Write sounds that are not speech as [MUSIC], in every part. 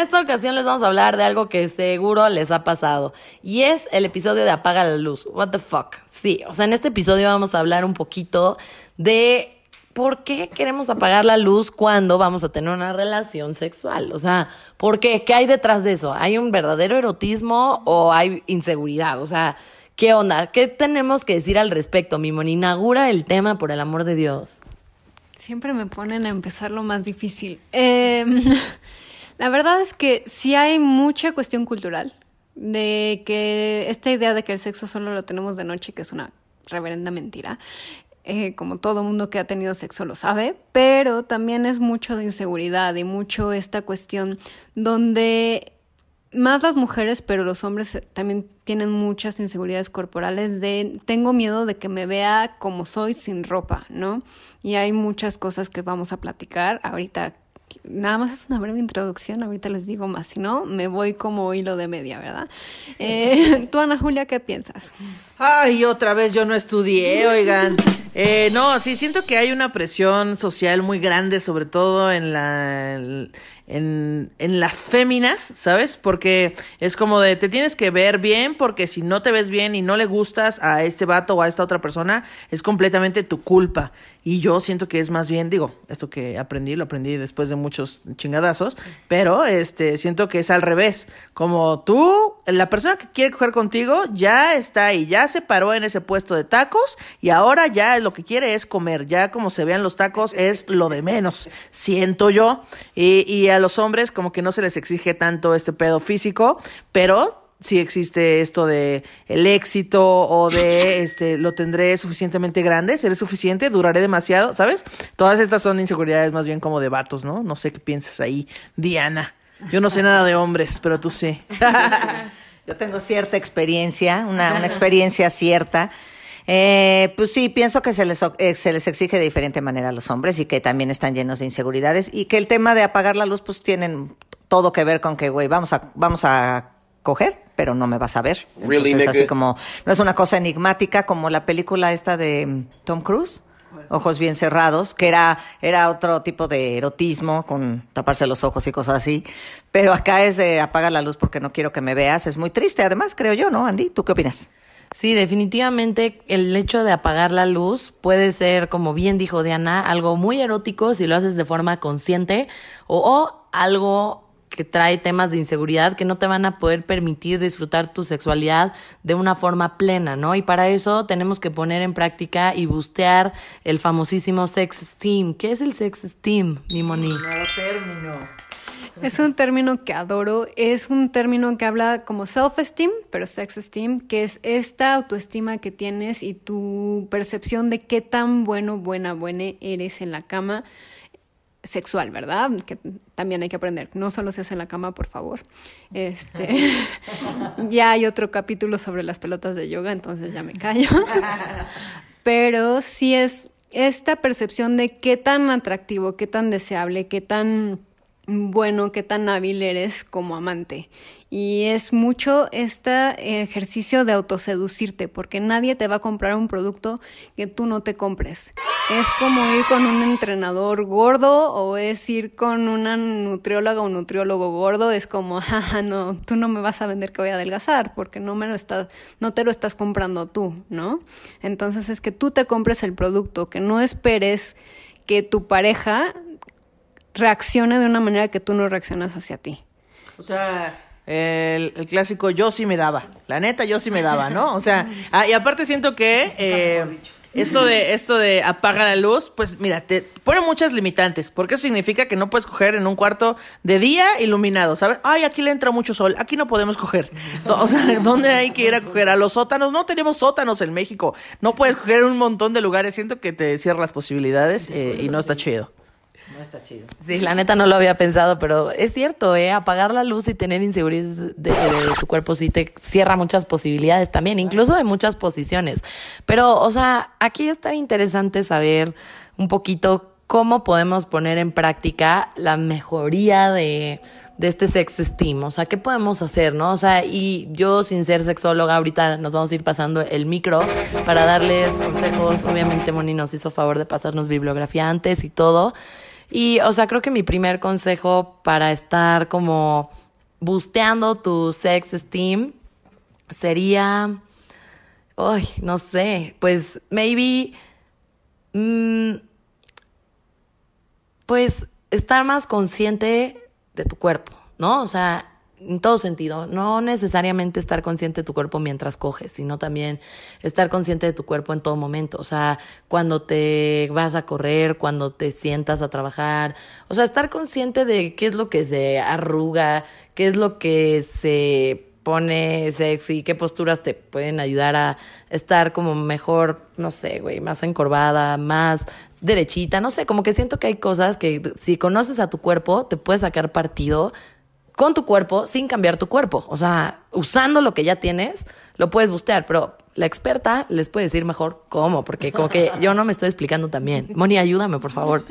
esta ocasión les vamos a hablar de algo que seguro les ha pasado y es el episodio de Apaga la luz. What the fuck. Sí, o sea, en este episodio vamos a hablar un poquito de ¿por qué queremos apagar la luz cuando vamos a tener una relación sexual? O sea, ¿por qué? ¿Qué hay detrás de eso? ¿Hay un verdadero erotismo o hay inseguridad? O sea, ¿qué onda? ¿Qué tenemos que decir al respecto? Mimon, inaugura el tema, por el amor de Dios. Siempre me ponen a empezar lo más difícil. Em, [LAUGHS] la verdad es que sí hay mucha cuestión cultural de que esta idea de que el sexo solo lo tenemos de noche, que es una reverenda mentira, eh, como todo mundo que ha tenido sexo lo sabe, pero también es mucho de inseguridad y mucho esta cuestión donde más las mujeres, pero los hombres también tienen muchas inseguridades corporales de tengo miedo de que me vea como soy sin ropa, ¿no? Y hay muchas cosas que vamos a platicar ahorita. Nada más es una breve introducción, ahorita les digo más, si no, me voy como hilo de media, ¿verdad? Eh, [LAUGHS] Tú, Ana Julia, ¿qué piensas? Ay, otra vez yo no estudié, oigan. Eh, no, sí, siento que hay una presión social muy grande, sobre todo en la, en, en las féminas, ¿sabes? Porque es como de, te tienes que ver bien, porque si no te ves bien y no le gustas a este vato o a esta otra persona, es completamente tu culpa. Y yo siento que es más bien, digo, esto que aprendí, lo aprendí después de muchos chingadazos, pero este, siento que es al revés. Como tú, la persona que quiere coger contigo ya está ahí, ya se paró en ese puesto de tacos y ahora ya lo que quiere es comer. Ya como se vean los tacos es lo de menos, siento yo. Y, y a los hombres como que no se les exige tanto este pedo físico, pero si existe esto de el éxito o de este lo tendré suficientemente grande, seré suficiente, duraré demasiado, ¿sabes? Todas estas son inseguridades más bien como de vatos, ¿no? No sé qué piensas ahí, Diana. Yo no sé nada de hombres, pero tú sí. [LAUGHS] Yo tengo cierta experiencia, una, una experiencia cierta. Eh, pues sí, pienso que se les, eh, se les exige de diferente manera a los hombres y que también están llenos de inseguridades y que el tema de apagar la luz pues tienen todo que ver con que, güey, vamos a, vamos a coger, pero no me vas a ver. Really, Entonces, así nigga? como, no es una cosa enigmática como la película esta de mm, Tom Cruise. Ojos bien cerrados, que era, era otro tipo de erotismo, con taparse los ojos y cosas así. Pero acá es apaga la luz porque no quiero que me veas. Es muy triste, además, creo yo, ¿no, Andy? ¿Tú qué opinas? Sí, definitivamente el hecho de apagar la luz puede ser, como bien dijo Diana, algo muy erótico si lo haces de forma consciente o algo que trae temas de inseguridad que no te van a poder permitir disfrutar tu sexualidad de una forma plena, ¿no? Y para eso tenemos que poner en práctica y bustear el famosísimo sex esteem. ¿Qué es el sex esteem, mi moni? Término. Es un término que adoro, es un término que habla como self-esteem, pero sex-esteem, que es esta autoestima que tienes y tu percepción de qué tan bueno, buena, buena eres en la cama sexual, ¿verdad? Que también hay que aprender. No solo se hace en la cama, por favor. Este, [LAUGHS] ya hay otro capítulo sobre las pelotas de yoga, entonces ya me callo. [LAUGHS] Pero sí es esta percepción de qué tan atractivo, qué tan deseable, qué tan bueno, qué tan hábil eres como amante. Y es mucho este ejercicio de autoseducirte, porque nadie te va a comprar un producto que tú no te compres. Es como ir con un entrenador gordo o es ir con una nutrióloga o nutriólogo gordo. Es como, [LAUGHS] jaja, no, tú no me vas a vender que voy a adelgazar, porque no me lo estás, no te lo estás comprando tú, ¿no? Entonces es que tú te compres el producto, que no esperes que tu pareja reaccione de una manera que tú no reaccionas hacia ti. O sea, el, el clásico yo sí me daba. La neta, yo sí me daba, ¿no? O sea, [LAUGHS] ah, y aparte siento que eh, esto de esto de apaga la luz, pues mira, te pone muchas limitantes, porque eso significa que no puedes coger en un cuarto de día iluminado, ¿sabes? Ay, aquí le entra mucho sol, aquí no podemos coger. [LAUGHS] O sea, ¿dónde hay que ir a coger? A los sótanos, no tenemos sótanos en México. No puedes coger en un montón de lugares, siento que te cierra las posibilidades eh, y no está chido. No está chido. Sí, la neta no lo había pensado, pero es cierto, ¿eh? Apagar la luz y tener inseguridades de, de tu cuerpo sí te cierra muchas posibilidades también, incluso de muchas posiciones. Pero, o sea, aquí está interesante saber un poquito cómo podemos poner en práctica la mejoría de, de este sex esteem, o sea, ¿qué podemos hacer, no? O sea, y yo sin ser sexóloga, ahorita nos vamos a ir pasando el micro para darles consejos. Obviamente Moni nos hizo favor de pasarnos bibliografía antes y todo. Y, o sea, creo que mi primer consejo para estar como busteando tu sex esteem sería, ay, no sé, pues maybe, mm, pues estar más consciente de tu cuerpo, ¿no? O sea, en todo sentido, no necesariamente estar consciente de tu cuerpo mientras coges, sino también estar consciente de tu cuerpo en todo momento, o sea, cuando te vas a correr, cuando te sientas a trabajar, o sea, estar consciente de qué es lo que se arruga, qué es lo que se pone sexy, qué posturas te pueden ayudar a estar como mejor, no sé, güey, más encorvada, más derechita, no sé, como que siento que hay cosas que si conoces a tu cuerpo te puedes sacar partido con tu cuerpo sin cambiar tu cuerpo. O sea, usando lo que ya tienes, lo puedes bustear, pero la experta les puede decir mejor cómo, porque como que [LAUGHS] yo no me estoy explicando también. Moni, ayúdame, por favor.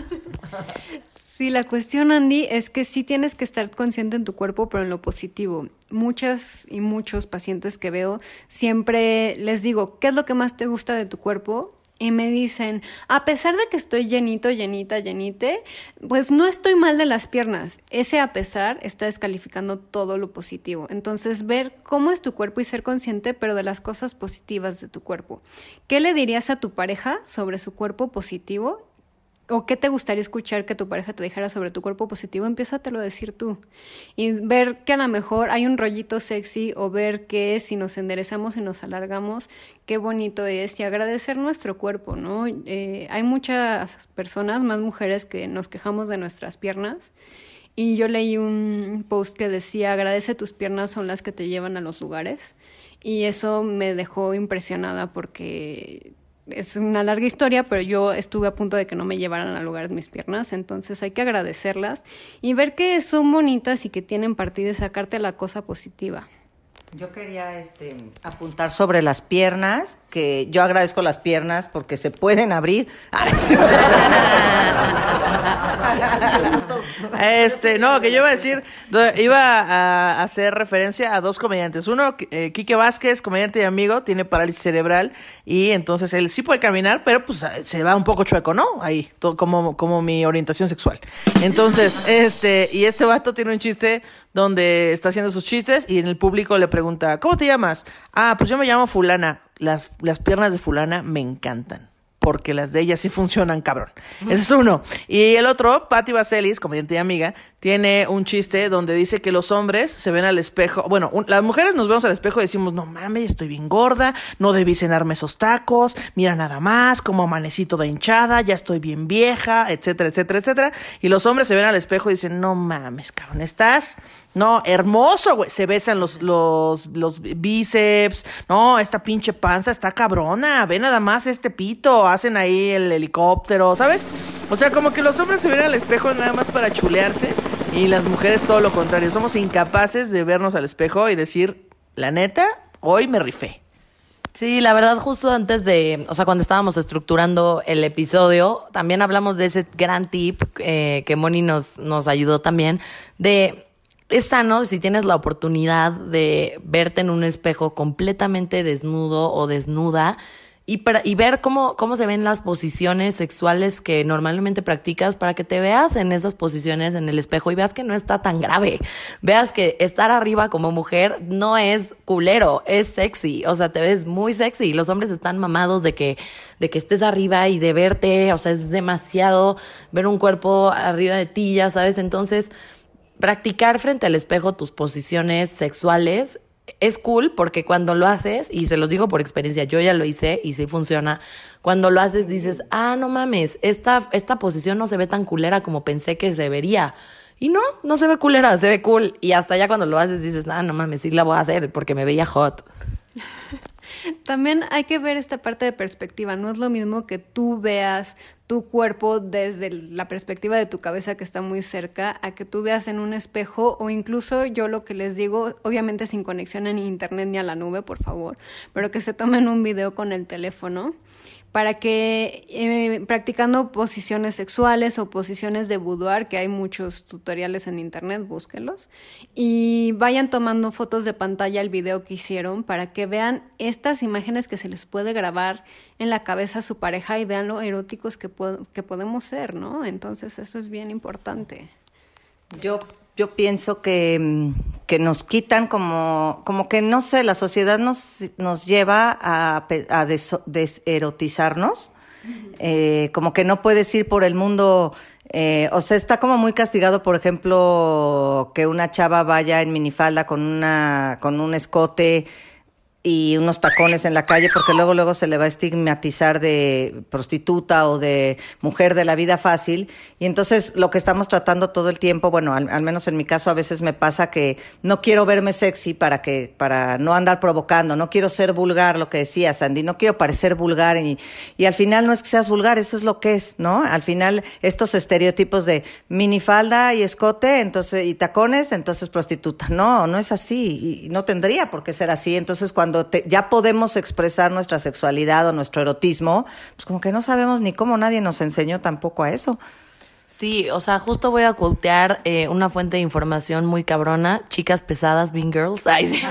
Sí, la cuestión, Andy, es que sí tienes que estar consciente en tu cuerpo, pero en lo positivo. Muchas y muchos pacientes que veo, siempre les digo, ¿qué es lo que más te gusta de tu cuerpo? Y me dicen, a pesar de que estoy llenito, llenita, llenite, pues no estoy mal de las piernas. Ese a pesar está descalificando todo lo positivo. Entonces, ver cómo es tu cuerpo y ser consciente, pero de las cosas positivas de tu cuerpo. ¿Qué le dirías a tu pareja sobre su cuerpo positivo o qué te gustaría escuchar que tu pareja te dijera sobre tu cuerpo positivo, empiézatelo a decir tú. Y ver que a lo mejor hay un rollito sexy o ver que si nos enderezamos y nos alargamos, qué bonito es y agradecer nuestro cuerpo, ¿no? Eh, hay muchas personas, más mujeres, que nos quejamos de nuestras piernas. Y yo leí un post que decía, agradece tus piernas, son las que te llevan a los lugares. Y eso me dejó impresionada porque es una larga historia, pero yo estuve a punto de que no me llevaran a lugares mis piernas, entonces hay que agradecerlas y ver que son bonitas y que tienen partido y sacarte la cosa positiva. Yo quería este, apuntar sobre las piernas, que yo agradezco las piernas porque se pueden abrir. [LAUGHS] este, no, que yo iba a decir, iba a hacer referencia a dos comediantes. Uno, eh, Quique Vázquez, comediante y amigo, tiene parálisis cerebral y entonces él sí puede caminar, pero pues se va un poco chueco, ¿no? Ahí, todo, como, como mi orientación sexual. Entonces, [LAUGHS] este, y este vato tiene un chiste donde está haciendo sus chistes y en el público le pregunta, ¿cómo te llamas? Ah, pues yo me llamo fulana. Las, las piernas de fulana me encantan porque las de ella sí funcionan, cabrón. Ese es uno. Y el otro, Patti Vaselis, comediante y amiga, tiene un chiste donde dice que los hombres se ven al espejo. Bueno, las mujeres nos vemos al espejo y decimos, no mames, estoy bien gorda, no debí cenarme esos tacos, mira nada más, como amanecito de hinchada, ya estoy bien vieja, etcétera, etcétera, etcétera. Y los hombres se ven al espejo y dicen, no mames, cabrón, estás no, hermoso, güey. Se besan los, los, los bíceps. No, esta pinche panza está cabrona. Ve nada más este pito. Hacen ahí el helicóptero, ¿sabes? O sea, como que los hombres se ven al espejo nada más para chulearse. Y las mujeres todo lo contrario. Somos incapaces de vernos al espejo y decir, la neta, hoy me rifé. Sí, la verdad, justo antes de, o sea, cuando estábamos estructurando el episodio, también hablamos de ese gran tip eh, que Moni nos, nos ayudó también, de es sano si tienes la oportunidad de verte en un espejo completamente desnudo o desnuda y, para, ver cómo, cómo se ven las posiciones sexuales que normalmente practicas para que te veas en esas posiciones en el espejo y veas que no está tan grave. Veas que estar arriba como mujer no es culero, es sexy. O sea, te ves muy sexy. Los hombres están mamados de que, de que estés arriba y de verte. O sea, es demasiado ver un cuerpo arriba de ti, ya sabes. Entonces, practicar frente al espejo tus posiciones sexuales es cool porque cuando lo haces, y se los digo por experiencia, yo ya lo hice y sí funciona, cuando lo haces dices, ah, no mames, esta, esta posición no se ve tan culera como pensé que se vería. Y no, no se ve culera, se ve cool. Y hasta ya cuando lo haces dices, ah, no mames, sí la voy a hacer porque me veía hot. [LAUGHS] También hay que ver esta parte de perspectiva. No es lo mismo que tú veas tu cuerpo desde la perspectiva de tu cabeza que está muy cerca, a que tú veas en un espejo o incluso yo lo que les digo, obviamente sin conexión en internet ni a la nube, por favor, pero que se tomen un video con el teléfono para que eh, practicando posiciones sexuales o posiciones de boudoir, que hay muchos tutoriales en internet, búsquenlos, y vayan tomando fotos de pantalla el video que hicieron para que vean estas imágenes que se les puede grabar en la cabeza a su pareja y vean lo eróticos que, que podemos ser, ¿no? Entonces eso es bien importante. Yo yo pienso que, que, nos quitan como, como que, no sé, la sociedad nos, nos lleva a, a deserotizarnos, eh, como que no puedes ir por el mundo, eh, o sea, está como muy castigado, por ejemplo, que una chava vaya en minifalda con, una, con un escote y unos tacones en la calle porque luego luego se le va a estigmatizar de prostituta o de mujer de la vida fácil. Y entonces lo que estamos tratando todo el tiempo bueno al, menos en mi caso a veces me pasa que no quiero verme sexy para que para no andar provocando no quiero ser vulgar lo que decía Sandy no quiero parecer vulgar y, y al final no es que seas vulgar eso es lo que es no al final estos estereotipos de minifalda y escote entonces y tacones entonces prostituta. No no es así y no tendría por qué ser así. Entonces cuando cuando ya podemos expresar nuestra sexualidad o nuestro erotismo, pues como que no sabemos ni cómo nadie nos enseñó tampoco a eso. Sí, o sea, justo voy a quotear eh, una fuente de información muy cabrona, chicas pesadas, Bean Girls. Ay, sí. [LAUGHS]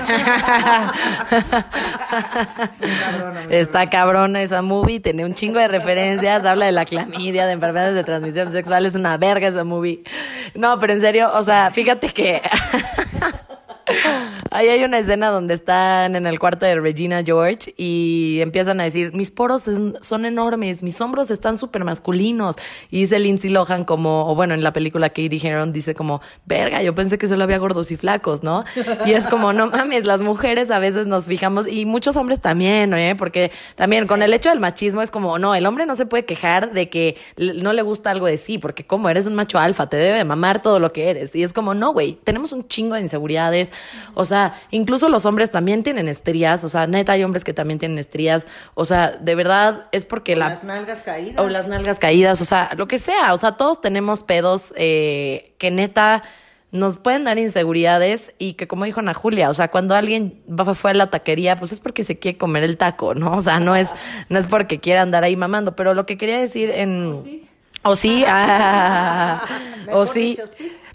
Está cabrona esa movie, tiene un chingo de referencias, habla de la clamidia, de enfermedades de transmisión sexual, es una verga esa movie. No, pero en serio, o sea, fíjate que [LAUGHS] Ahí hay una escena donde están en el cuarto de Regina George y empiezan a decir, mis poros son enormes, mis hombros están súper masculinos. Y dice Lindsay Lohan como, o bueno, en la película Katie Heron dice como, verga, yo pensé que solo había gordos y flacos, ¿no? Y es como, no mames, las mujeres a veces nos fijamos, y muchos hombres también, ¿eh? Porque también con el hecho del machismo es como, no, el hombre no se puede quejar de que no le gusta algo de sí, porque como eres un macho alfa, te debe mamar todo lo que eres. Y es como, no, güey, tenemos un chingo de inseguridades, o sea, incluso los hombres también tienen estrías, o sea, neta hay hombres que también tienen estrías, o sea, de verdad es porque la... Las nalgas caídas. O las nalgas caídas, o sea, lo que sea, o sea, todos tenemos pedos eh, que neta nos pueden dar inseguridades y que como dijo Ana Julia, o sea, cuando alguien fue a la taquería, pues es porque se quiere comer el taco, ¿no? O sea, no es, no es porque quiera andar ahí mamando, pero lo que quería decir en... O sí. O sí, ah, [LAUGHS] o sí.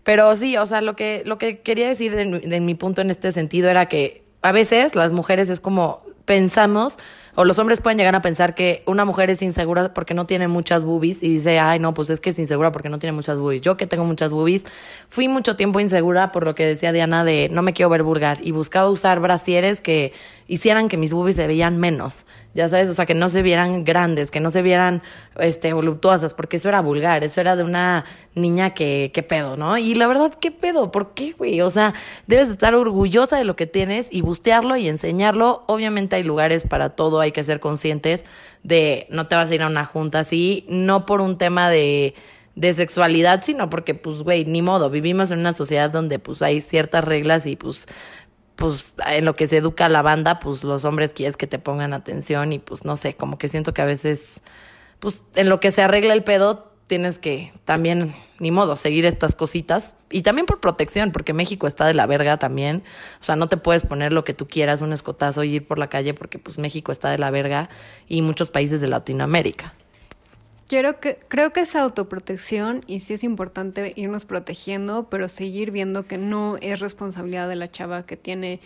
Pero sí, o sea, lo que, lo que quería decir de, mi punto en este sentido era que a veces las mujeres es como pensamos o los hombres pueden llegar a pensar que una mujer es insegura porque no tiene muchas boobies y dice, ay, no, pues es que es insegura porque no tiene muchas boobies. Yo que tengo muchas boobies, fui mucho tiempo insegura por lo que decía Diana de no me quiero ver vulgar y buscaba usar brasieres que hicieran que mis boobies se veían menos, ya sabes, o sea, que no se vieran grandes, que no se vieran este, voluptuosas, porque eso era vulgar, eso era de una niña que, qué pedo, ¿no? Y la verdad, ¿qué pedo? ¿Por qué, güey? O sea, debes estar orgullosa de lo que tienes y bustearlo y enseñarlo. Obviamente hay lugares para todo, hay que ser conscientes de no te vas a ir a una junta así, no por un tema de, de sexualidad, sino porque, pues, güey, ni modo, vivimos en una sociedad donde, pues, hay ciertas reglas y, pues, pues, en lo que se educa la banda, pues, los hombres quieres que te pongan atención y, pues, no sé, como que siento que a veces, pues, en lo que se arregla el pedo, tienes que también, ni modo, seguir estas cositas. Y también por protección, porque México está de la verga también. O sea, no te puedes poner lo que tú quieras, un escotazo y ir por la calle, porque pues México está de la verga y muchos países de Latinoamérica. Quiero que, creo que es autoprotección y sí es importante irnos protegiendo, pero seguir viendo que no es responsabilidad de la chava que tiene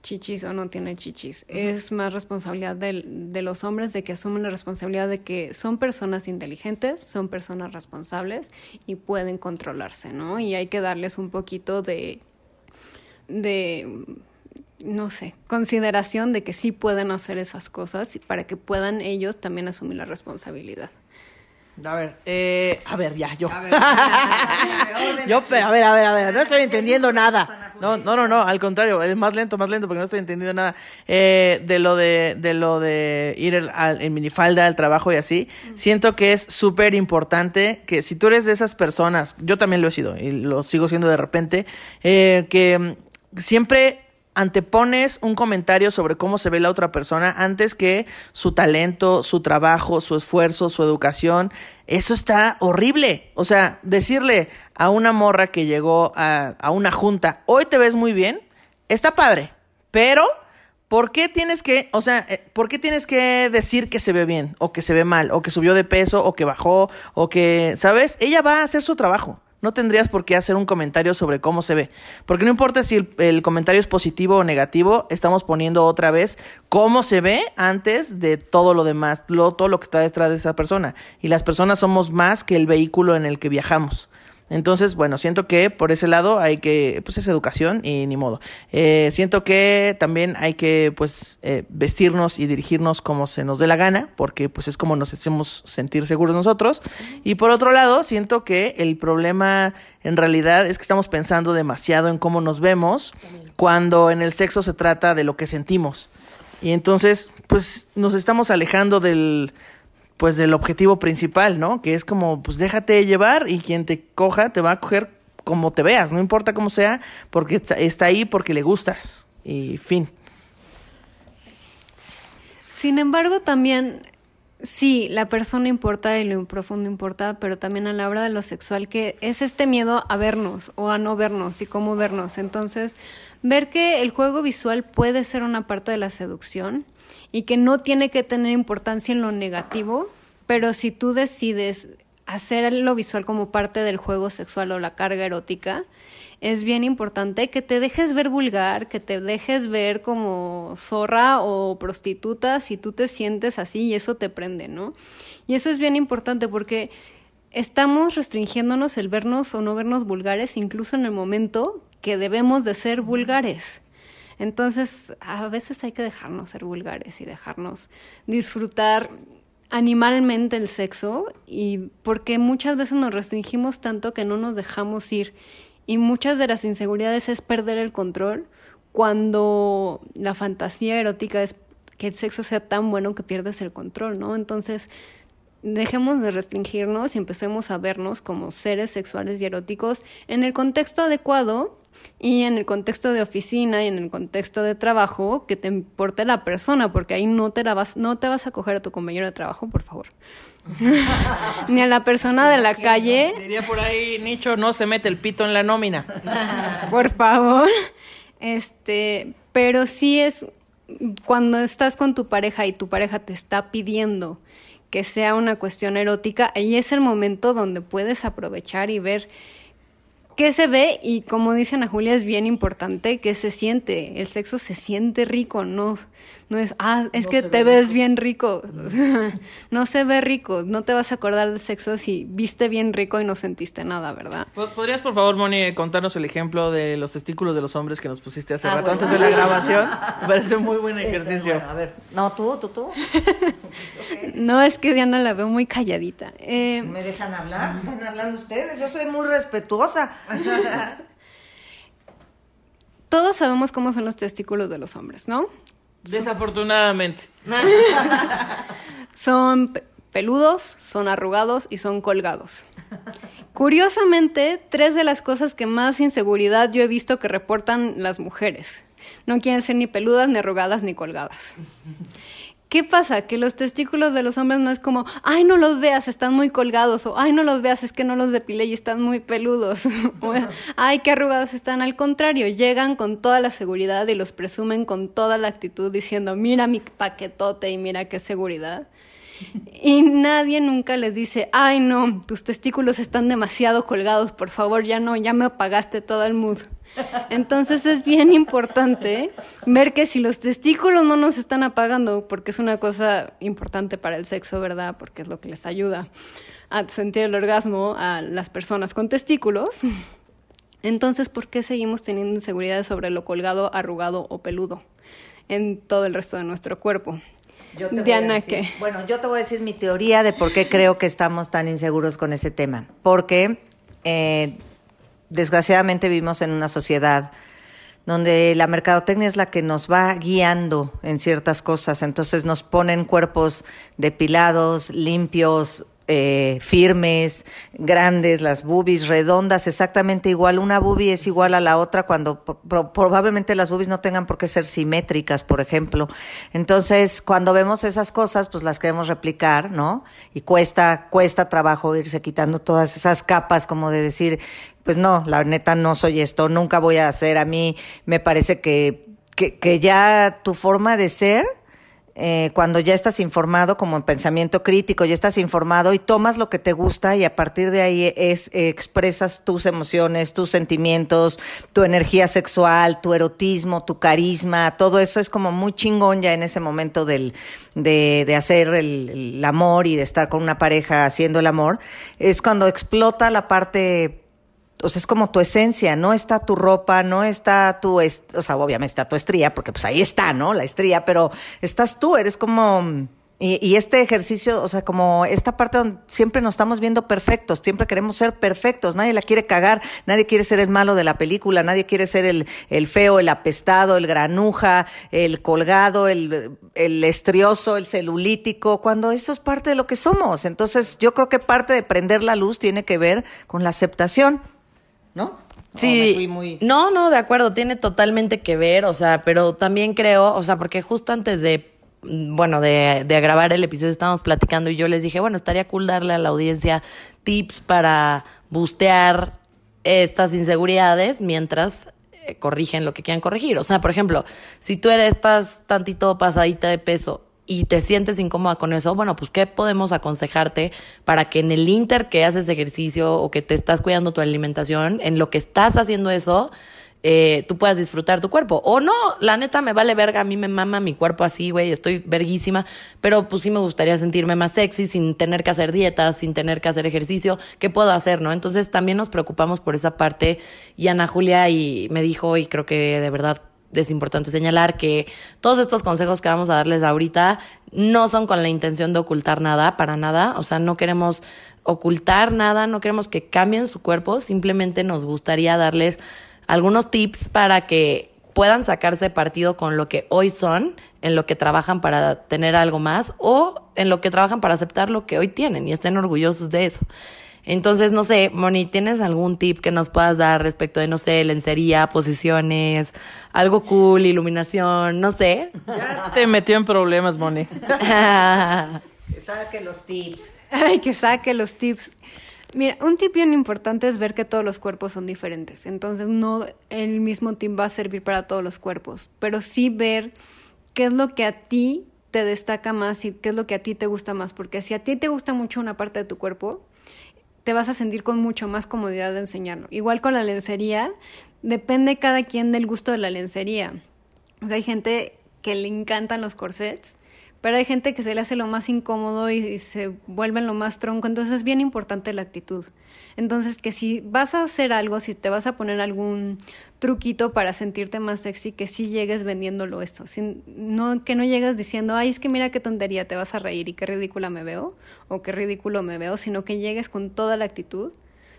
chichis o no tiene chichis. Es más responsabilidad de, de, los hombres de que asumen la responsabilidad de que son personas inteligentes, son personas responsables y pueden controlarse, ¿no? Y hay que darles un poquito de, de no sé, consideración de que sí pueden hacer esas cosas para que puedan ellos también asumir la responsabilidad. A ver, eh, a ver, ya, yo. A ver, yo, a ver, a ver, a ver, no estoy entendiendo nada. No, no, no, no, al contrario, es más lento, más lento, porque no estoy entendiendo nada. Eh, de lo de, de lo de ir al, en minifalda al trabajo y así, siento que es súper importante que si tú eres de esas personas, yo también lo he sido y lo sigo siendo de repente, eh, que siempre antepones un comentario sobre cómo se ve la otra persona antes que su talento, su trabajo, su esfuerzo, su educación. Eso está horrible. O sea, decirle a una morra que llegó a, una junta, hoy te ves muy bien, está padre, pero ¿Por qué tienes que, o sea, eh, por qué tienes que decir que se ve bien, o que se ve mal, o que subió de peso, o que bajó, o que, ¿sabes? Ella va a hacer su trabajo. No tendrías por qué hacer un comentario sobre cómo se ve. Porque no importa si el, comentario es positivo o negativo, estamos poniendo otra vez cómo se ve antes de todo lo demás, lo- todo lo que está detrás de esa persona. Y las personas somos más que el vehículo en el que viajamos. Entonces, bueno, siento que por ese lado hay que, pues es educación y ni modo. Eh, siento que también hay que, pues, eh, vestirnos y dirigirnos como se nos dé la gana, porque pues es como nos hacemos sentir seguros nosotros. Y por otro lado, siento que el problema en realidad es que estamos pensando demasiado en cómo nos vemos, cuando en el sexo se trata de lo que sentimos. Y entonces, pues, nos estamos alejando del, pues del objetivo principal, ¿no? Que es como, pues déjate llevar y quien te coja te va a coger como te veas, no importa cómo sea, porque está- ahí porque le gustas. Y fin. Sin embargo, también, sí, la persona importa y lo profundo importa, pero también a la hora de lo sexual, que es este miedo a vernos o a no vernos y cómo vernos. Entonces, ver que el juego visual puede ser una parte de la seducción y que no tiene que tener importancia en lo negativo, pero si tú decides hacer lo visual como parte del juego sexual o la carga erótica, es bien importante que te dejes ver vulgar, que te dejes ver como zorra o prostituta si tú te sientes así y eso te prende, ¿no? Y eso es bien importante porque estamos restringiéndonos el vernos o no vernos vulgares incluso en el momento que debemos de ser vulgares. Entonces, a veces hay que dejarnos ser vulgares y dejarnos disfrutar animalmente el sexo y porque muchas veces nos restringimos tanto que no nos dejamos ir y muchas de las inseguridades es perder el control cuando la fantasía erótica es que el sexo sea tan bueno que pierdes el control, ¿no? Entonces, dejemos de restringirnos y empecemos a vernos como seres sexuales y eróticos en el contexto adecuado y en el contexto de oficina y en el contexto de trabajo que te importe la persona, porque ahí no te la vas, no te vas a coger a tu compañero de trabajo, por favor. [LAUGHS] Ni a la persona de la calle, Diría por ahí, Nicho, no se mete el pito en la nómina. [LAUGHS] por favor. Este, pero sí es cuando estás con tu pareja y tu pareja te está pidiendo que sea una cuestión erótica, ahí es el momento donde puedes aprovechar y ver qué se ve y como dicen a Julia es bien importante que se siente, el sexo se siente rico, no, no es, ah, es que te ves bien rico, [LAUGHS] no se ve rico, no te vas a acordar del sexo si viste bien rico y no sentiste nada, ¿verdad? ¿Pod- ¿Podrías, por favor, Moni, contarnos el ejemplo de los testículos de los hombres que nos pusiste hace Ah, rato bueno. antes de la [LAUGHS] grabación? Me parece un muy buen ejercicio. bueno, a ver, no, tú, tú, tú. [LAUGHS] No, es que Diana la veo muy calladita. Eh, ¿Me dejan hablar? Están hablando ustedes. Yo soy muy respetuosa. [LAUGHS] todos sabemos cómo son los testículos de los hombres, ¿no? Desafortunadamente. [LAUGHS] Son pe- peludos, son arrugados y son colgados. Curiosamente, tres de las cosas que más inseguridad yo he visto que reportan las mujeres. No quieren ser ni peludas, ni arrugadas, ni colgadas. ¿Qué pasa? Que los testículos de los hombres no es como, ay, no los veas, están muy colgados, o ay, no los veas, es que no los depilé y están muy peludos, [LAUGHS] o ay, qué arrugados están. Al contrario, llegan con toda la seguridad y los presumen con toda la actitud diciendo, mira mi paquetote y mira qué seguridad. Y nadie nunca les dice, ay, no, tus testículos están demasiado colgados, por favor, ya no, ya me apagaste todo el mood. Entonces es bien importante ver que si los testículos no nos están apagando, porque es una cosa importante para el sexo, ¿verdad? Porque es lo que les ayuda a sentir el orgasmo a las personas con testículos. Entonces, ¿por qué seguimos teniendo inseguridades sobre lo colgado, arrugado o peludo en todo el resto de nuestro cuerpo? Yo te voy a Diana, decir- ¿qué? Bueno, yo te voy a decir mi teoría de por qué creo que estamos tan inseguros con ese tema. Porque, eh, desgraciadamente, vivimos en una sociedad donde la mercadotecnia es la que nos va guiando en ciertas cosas. Entonces nos ponen cuerpos depilados, limpios, eh, firmes, grandes, las boobies redondas, exactamente igual. Una boobie es igual a la otra cuando pro- pro- probablemente las boobies no tengan por qué ser simétricas, por ejemplo. Entonces, cuando vemos esas cosas, pues las queremos replicar, ¿no? Y cuesta, cuesta trabajo irse quitando todas esas capas como de decir, pues no, la neta no soy esto, nunca voy a hacer. A mí me parece que que, que ya tu forma de ser eh, cuando ya estás informado como en pensamiento crítico, ya estás informado y tomas lo que te gusta y a partir de ahí es expresas tus emociones, tus sentimientos, tu energía sexual, tu erotismo, tu carisma, todo eso es como muy chingón ya en ese momento del, de, hacer el amor y de estar con una pareja haciendo el amor. Es cuando explota la parte o sea, es como tu esencia, no está tu ropa, no está tu, est o sea, obviamente está tu estría, porque pues ahí está, ¿no? La estría, pero estás tú, eres como, y, y, este ejercicio, o sea, como esta parte donde siempre nos estamos viendo perfectos, siempre queremos ser perfectos, nadie la quiere cagar, nadie quiere ser el malo de la película, nadie quiere ser el, el feo, el apestado, el granuja, el colgado, el, el estrioso, el celulítico, cuando eso es parte de lo que somos. Entonces, yo creo que parte de prender la luz tiene que ver con la aceptación. ¿No? Sí, muy... no, no, de acuerdo, tiene totalmente que ver, o sea, pero también creo, o sea, porque justo antes de, bueno, de, de grabar el episodio estábamos platicando y yo les dije, bueno, estaría cool darle a la audiencia tips para bustear estas inseguridades mientras eh, corrigen lo que quieran corregir. O sea, por ejemplo, si tú eres, estás tantito pasadita de peso y te sientes incómoda con eso, bueno, pues ¿qué podemos aconsejarte para que en el inter que haces ejercicio o que te estás cuidando tu alimentación, en lo que estás haciendo eso, eh, tú puedas disfrutar tu cuerpo? O no, la neta me vale verga, a mí me mama mi cuerpo así, güey, estoy verguísima, pero pues sí me gustaría sentirme más sexy sin tener que hacer dietas, sin tener que hacer ejercicio, ¿qué puedo hacer, no? Entonces también nos preocupamos por esa parte y Ana Julia y me dijo, y creo que de verdad es importante señalar que todos estos consejos que vamos a darles ahorita no son con la intención de ocultar nada, para nada. O sea, no queremos ocultar nada, no queremos que cambien su cuerpo, simplemente nos gustaría darles algunos tips para que puedan sacarse partido con lo que hoy son, en lo que trabajan para tener algo más o en lo que trabajan para aceptar lo que hoy tienen y estén orgullosos de eso. Entonces, no sé, Moni, ¿tienes algún tip que nos puedas dar respecto de, no sé, lencería, posiciones, algo cool, iluminación, no sé? Ya te metió en problemas, Moni. [LAUGHS] que saque los tips. Ay, que saque los tips. Mira, un tip bien importante es ver que todos los cuerpos son diferentes. Entonces, no el mismo tip va a servir para todos los cuerpos, pero sí ver qué es lo que a ti te destaca más y qué es lo que a ti te gusta más. Porque si a ti te gusta mucho una parte de tu cuerpo, te vas a sentir con mucho más comodidad de enseñarlo. Igual con la lencería, depende cada quien del gusto de la lencería. O sea, hay gente que le encantan los corsets, pero hay gente que se le hace lo más incómodo y, y se vuelven lo más tronco, entonces es bien importante la actitud. Entonces, que si vas a hacer algo, si te vas a poner algún truquito para sentirte más sexy, que sí llegues vendiéndolo esto. Sin, no, que no llegues diciendo, ay, es que mira qué tontería, te vas a reír y qué ridícula me veo, o qué ridículo me veo, sino que llegues con toda la actitud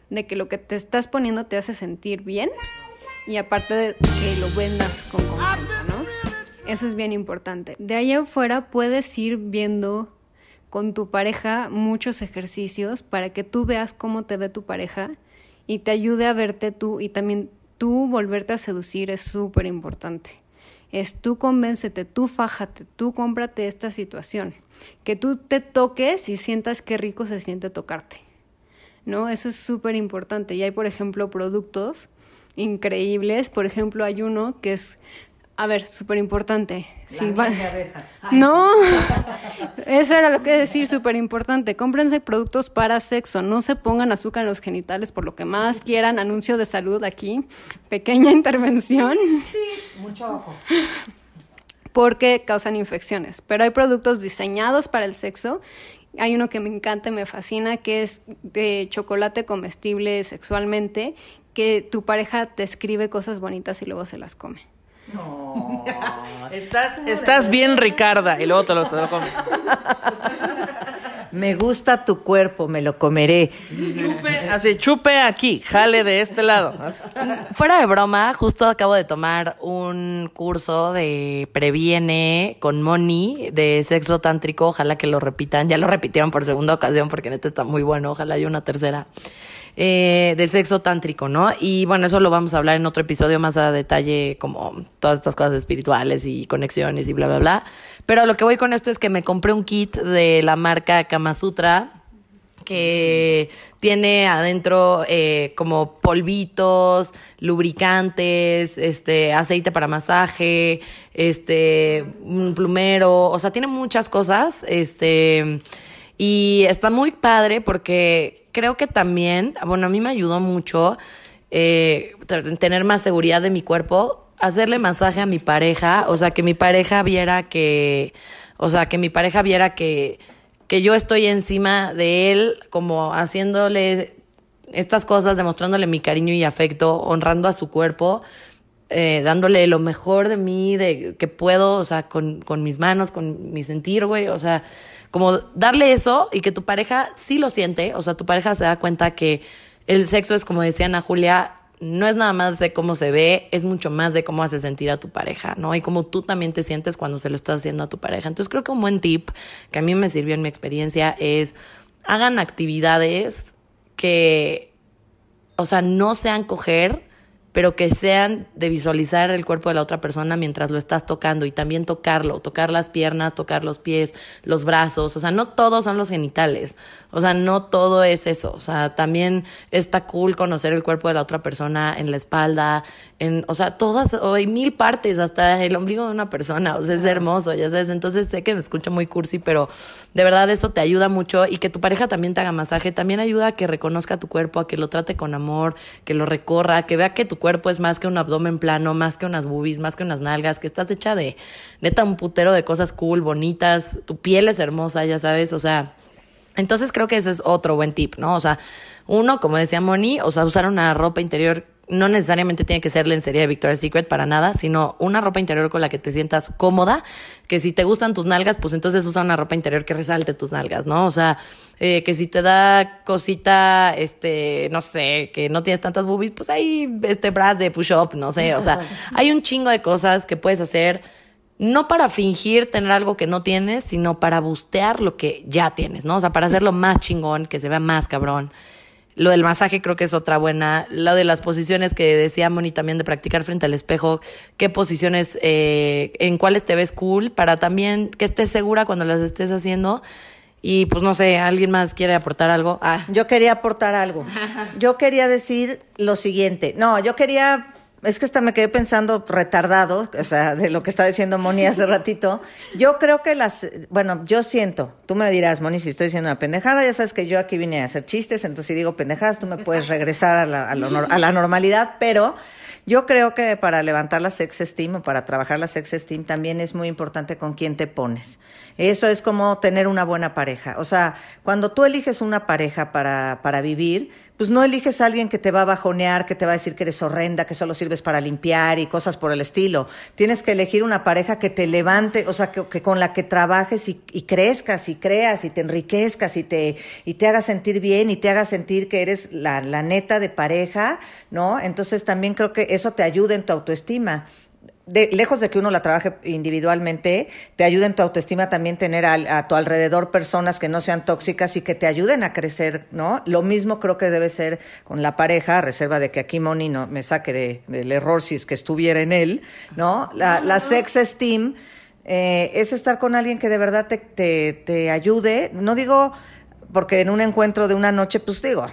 de que lo que te estás poniendo te hace sentir bien y aparte de que lo vendas con confianza, ¿no? Eso es bien importante. De ahí afuera puedes ir viendo con tu pareja muchos ejercicios para que tú veas cómo te ve tu pareja y te ayude a verte tú y también tú volverte a seducir es súper importante. Es tú convéncete, tú fájate, tú cómprate esta situación. Que tú te toques y sientas qué rico se siente tocarte. ¿No? Eso es súper importante. Y hay, por ejemplo, productos increíbles. Por ejemplo, hay uno que es a ver, súper importante. Sí, va... [LAUGHS] no, [LAUGHS] eso era lo que decir, súper importante. Cómprense productos para sexo, no se pongan azúcar en los genitales por lo que más [LAUGHS] quieran. Anuncio de salud aquí, pequeña intervención. Sí, mucho ojo. Porque causan infecciones. Pero hay productos diseñados para el sexo. Hay uno que me encanta y me fascina, que es de chocolate comestible sexualmente, que tu pareja te escribe cosas bonitas y luego se las come. No. [LAUGHS] Estás, estás bien, Ricarda. Y luego te lo, te lo comes. Me gusta tu cuerpo, me lo comeré. Chupe, así, chupe aquí, jale de este lado. Fuera de broma, justo acabo de tomar un curso de Previene con Moni de sexo tántrico. Ojalá que lo repitan. Ya lo repitieron por segunda ocasión porque neta está muy bueno. Ojalá haya una tercera. Eh, del sexo tántrico, ¿no? Y bueno, eso lo vamos a hablar en otro episodio más a detalle, como todas estas cosas espirituales y conexiones y bla, bla, bla. Pero lo que voy con esto es que me compré un kit de la marca Kama Sutra que tiene adentro eh, como polvitos, lubricantes, este, aceite para masaje, este, un plumero, o sea, tiene muchas cosas, este, y está muy padre porque creo que también, bueno, a mí me ayudó mucho eh, tener más seguridad de mi cuerpo, hacerle masaje a mi pareja, o sea, que mi pareja viera que, o sea, que mi pareja viera que, que yo estoy encima de él, como haciéndole estas cosas, demostrándole mi cariño y afecto, honrando a su cuerpo, eh, dándole lo mejor de mí, de que puedo, o sea, con, con mis manos, con mi sentir, güey, o sea, como darle eso y que tu pareja sí lo siente, o sea, tu pareja se da cuenta que el sexo es, como decía Ana Julia, no es nada más de cómo se ve, es mucho más de cómo hace sentir a tu pareja, ¿no? Y cómo tú también te sientes cuando se lo estás haciendo a tu pareja. Entonces creo que un buen tip que a mí me sirvió en mi experiencia es hagan actividades que, o sea, no sean coger, pero que sean de visualizar el cuerpo de la otra persona mientras lo estás tocando y también tocarlo, tocar las piernas, tocar los pies, los brazos, o sea, no todos son los genitales, o sea, no todo es eso, o sea, también está cool conocer el cuerpo de la otra persona en la espalda, en, o sea, todas, o hay mil partes, hasta el ombligo de una persona, o sea, es hermoso, ya sabes, entonces sé que me escucho muy cursi, pero de verdad eso te ayuda mucho y que tu pareja también te haga masaje, también ayuda a que reconozca tu cuerpo, a que lo trate con amor, que lo recorra, que vea que tu cuerpo es más que un abdomen plano, más que unas boobies, más que unas nalgas, que estás hecha de neta un putero de cosas cool, bonitas, tu piel es hermosa, ya sabes, o sea, entonces creo que ese es otro buen tip, ¿no? O sea, uno, como decía Moni, o sea, usar una ropa interior no necesariamente tiene que ser lencería de Victoria's Secret para nada, sino una ropa interior con la que te sientas cómoda, que si te gustan tus nalgas, pues entonces usa una ropa interior que resalte tus nalgas, ¿no? O sea, eh, que si te da cosita, este, no sé, que no tienes tantas boobies, pues hay este bras de push-up, no sé, o sea, [LAUGHS] hay un chingo de cosas que puedes hacer no para fingir tener algo que no tienes, sino para bustear lo que ya tienes, ¿no? O sea, para hacerlo más chingón, que se vea más cabrón. Lo del masaje creo que es otra buena. Lo de las posiciones que decía Moni también de practicar frente al espejo. ¿Qué posiciones, eh, en cuáles te ves cool? Para también que estés segura cuando las estés haciendo. Y pues no sé, ¿alguien más quiere aportar algo? Ah. Yo quería aportar algo. [LAUGHS] Yo quería decir lo siguiente. No, yo quería es que hasta me quedé pensando retardado, o sea, de lo que está diciendo Moni hace [LAUGHS] ratito. Yo creo que las, bueno, yo siento, tú me dirás, Moni, si estoy diciendo una pendejada, ya sabes que yo aquí vine a hacer chistes, entonces si digo pendejadas, tú me puedes regresar a la, a a la normalidad, pero yo creo que para levantar la sex esteem o para trabajar la sex esteem también es muy importante con quién te pones. Eso es como tener una buena pareja. O sea, cuando tú eliges una pareja para, para vivir, pues no eliges a alguien que te va a bajonear, que te va a decir que eres horrenda, que solo sirves para limpiar y cosas por el estilo. Tienes que elegir una pareja que te levante, o sea, que, con la que trabajes y, crezcas y creas y te enriquezcas y te, y te haga sentir bien y te haga sentir que eres la, la neta de pareja, ¿no? Entonces también creo que eso te ayuda en tu autoestima lejos de que uno la trabaje individualmente, te ayuda en tu autoestima también tener a, tu alrededor personas que no sean tóxicas y que te ayuden a crecer, ¿no? Lo mismo creo que debe ser con la pareja, a reserva de que aquí Moni no me saque de, del error si es que estuviera en él, ¿no? La, la sex esteem eh, es estar con alguien que de verdad te, te, te ayude, no digo porque en un encuentro de una noche, pues digo,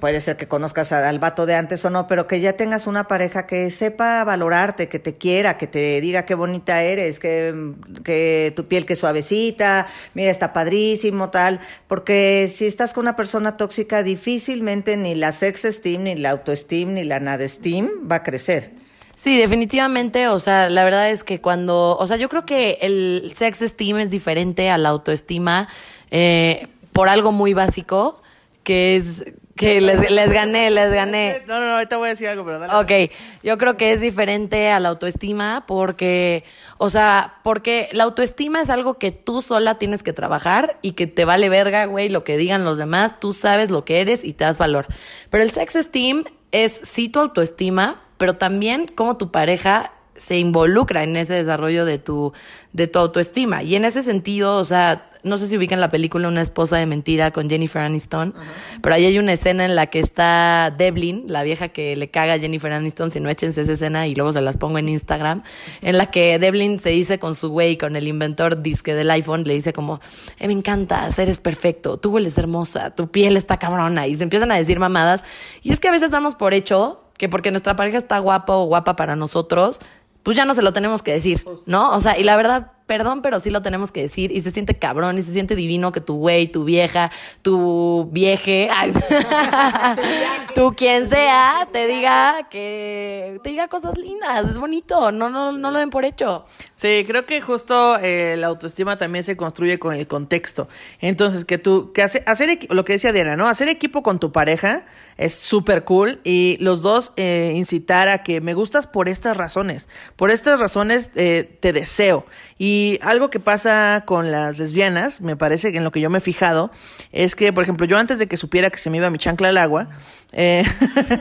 puede ser que conozcas al vato de antes o no, pero que ya tengas una pareja que sepa valorarte, que te quiera, que te diga qué bonita eres, que, que tu piel que suavecita, mira, está padrísimo, tal, porque si estás con una persona tóxica, difícilmente ni la sex esteem, ni la autoesteem, ni la nada esteem va a crecer. Sí, definitivamente, o sea, la verdad es que cuando, o sea, yo creo que el sex esteem es diferente a la autoestima eh, por algo muy básico, que es que [LAUGHS] les, les gané, les gané. No, no, no, ahorita voy a decir algo, pero dale. Ok, yo creo que es diferente a la autoestima porque, o sea, porque la autoestima es algo que tú sola tienes que trabajar y que te vale verga, güey, lo que digan los demás, tú sabes lo que eres y te das valor. Pero el sex esteem es sí tu autoestima, pero también como tu pareja se involucra en ese desarrollo de tu, de tu autoestima. Y en ese sentido, o sea, no sé si ubican la película Una esposa de mentira con Jennifer Aniston, pero ahí hay una escena en la que está Devlin, la vieja que le caga a Jennifer Aniston, si no échense esa escena y luego se las pongo en Instagram, en la que Devlin se dice con su güey, con el inventor disque del iPhone, le dice como, eh, me encanta, eres perfecto, tú hueles hermosa, tu piel está cabrona, y se empiezan a decir mamadas. Y es que a veces damos por hecho que porque nuestra pareja está guapa o guapa para nosotros, pues ya no se lo tenemos que decir, ¿no? O sea, y la verdad, perdón, pero sí lo tenemos que decir y se siente cabrón y se siente divino que tu güey, tu vieja, tu vieje, ay, [LAUGHS] tú quien sea, te diga que te diga cosas lindas, es bonito, no, no, no lo den por hecho. Sí, creo que justo eh, la autoestima también se construye con el contexto. Entonces, que tú, que hace, hacer lo que decía Diana, ¿no? Hacer equipo con tu pareja es súper cool y los dos eh, incitar a que me gustas por estas razones. Por estas razones eh, te deseo. Y algo que pasa con las lesbianas, me parece que en lo que yo me he fijado, es que, por ejemplo, yo antes de que supiera que se me iba mi chancla al agua, eh,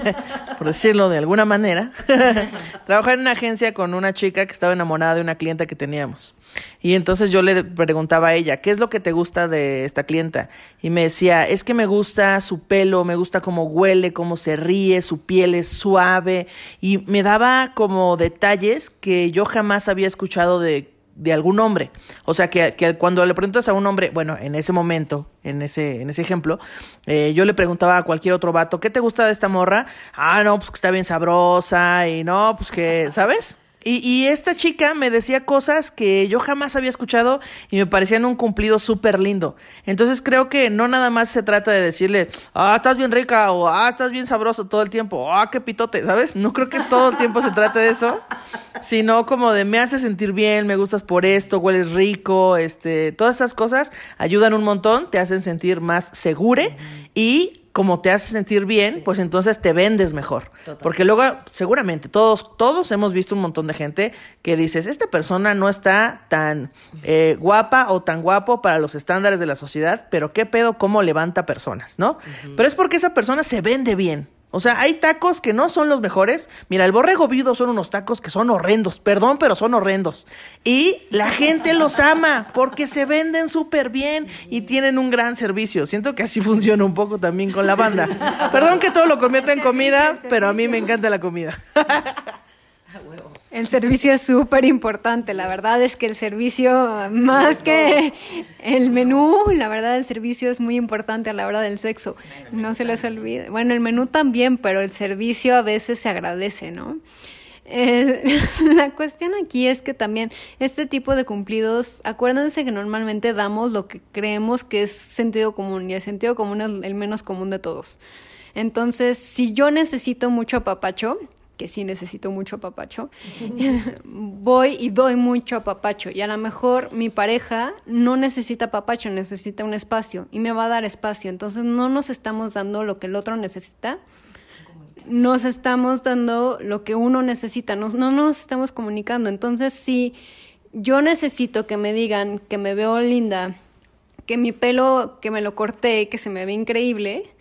[LAUGHS] por decirlo de alguna manera, [LAUGHS] trabajaba en una agencia con una chica que estaba enamorada de una clienta que teníamos. Y entonces yo le preguntaba a ella, ¿qué es lo que te gusta de esta clienta? Y me decía, es que me gusta su pelo, me gusta cómo huele, cómo se ríe, su piel es suave. Y me daba como detalles que yo jamás había escuchado de, de algún hombre. O sea, que, que cuando le preguntas a un hombre, bueno, en ese momento, en ese, en ese ejemplo, eh, yo le preguntaba a cualquier otro vato, ¿qué te gusta de esta morra? Ah, no, pues que está bien sabrosa y no, pues que, ¿sabes? Y, y esta chica me decía cosas que yo jamás había escuchado y me parecían un cumplido súper lindo. Entonces creo que no nada más se trata de decirle, ah, estás bien rica o ah, estás bien sabroso todo el tiempo, ah, qué pitote, ¿sabes? No creo que todo el tiempo se trate de eso, sino como de me hace sentir bien, me gustas por esto, hueles rico, este, todas esas cosas ayudan un montón, te hacen sentir más segure y como te hace sentir bien, pues entonces te vendes mejor. Porque luego, seguramente, todos, todos hemos visto un montón de gente que dices, esta persona no está tan eh, guapa o tan guapo para los estándares de la sociedad, pero qué pedo cómo levanta personas, ¿no? Pero es porque esa persona se vende bien. O sea, hay tacos que no son los mejores. Mira, el borrego viudo son unos tacos que son horrendos. Perdón, pero son horrendos. Y la gente los ama porque se venden súper bien y tienen un gran servicio. Siento que así [LAUGHS] funciona un poco también con la banda. Perdón que todo lo convierta en comida, pero a mí me encanta la comida. El servicio es súper importante, la verdad es que el servicio, más que el menú, la verdad el servicio es muy importante a la hora del sexo. No se les olvide. Bueno, el menú también, pero el servicio a veces se agradece, ¿no? Eh, [LAUGHS] la cuestión aquí es que también este tipo de cumplidos, acuérdense que normalmente damos lo que creemos que es sentido común y el sentido común es el menos común de todos. Entonces, si yo necesito mucho apapacho, que sí necesito mucho apapacho, [LAUGHS] voy y doy mucho apapacho. Y a lo mejor mi pareja no necesita apapacho, necesita un espacio y me va a dar espacio. Entonces no nos estamos dando lo que el otro necesita. Nos estamos dando lo que uno necesita, nos, no nos estamos comunicando. Entonces, si yo necesito que me digan que me veo linda, que mi pelo, que me lo corté, que se me ve increíble,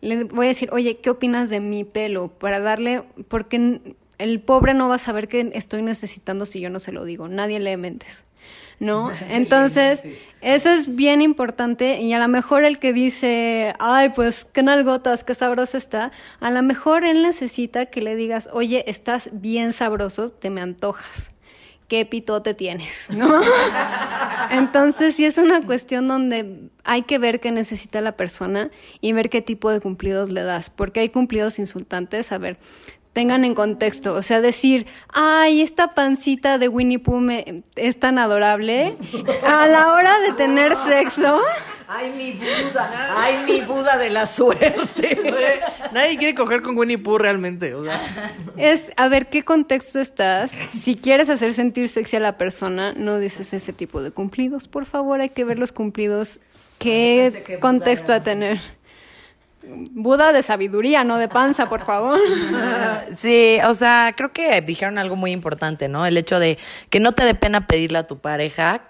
le voy a decir, oye, ¿qué opinas de mi pelo? Para darle, porque el pobre no va a saber qué estoy necesitando si yo no se lo digo, nadie lee mentes. ¿No? [LAUGHS] Entonces, eso es bien importante y a lo mejor el que dice, ay, pues qué nalgotas, qué sabroso está, a lo mejor él necesita que le digas, oye, estás bien sabroso, te me antojas qué pitote tienes, [LAUGHS] ¿no? Entonces sí es una cuestión donde hay que ver qué necesita la persona y ver qué tipo de cumplidos le das, porque hay cumplidos insultantes, a ver, tengan en contexto, o sea, decir, ay, esta pancita de Winnie Pooh me, es tan adorable, a la hora de tener sexo... Ay, mi Buda, ay, mi Buda de la suerte. [LAUGHS] Nadie quiere coger con Winnie Pooh realmente. O sea. Es a ver qué contexto estás. Si quieres hacer sentir sexy a la persona, no dices ese tipo de cumplidos. Por favor, hay que ver los cumplidos. ¿Qué que contexto era- a tener? Buda de sabiduría, no de panza, por favor. [LAUGHS] Sí, o sea, creo que dijeron algo muy importante, ¿no? El hecho de que no te dé pena pedirle a tu pareja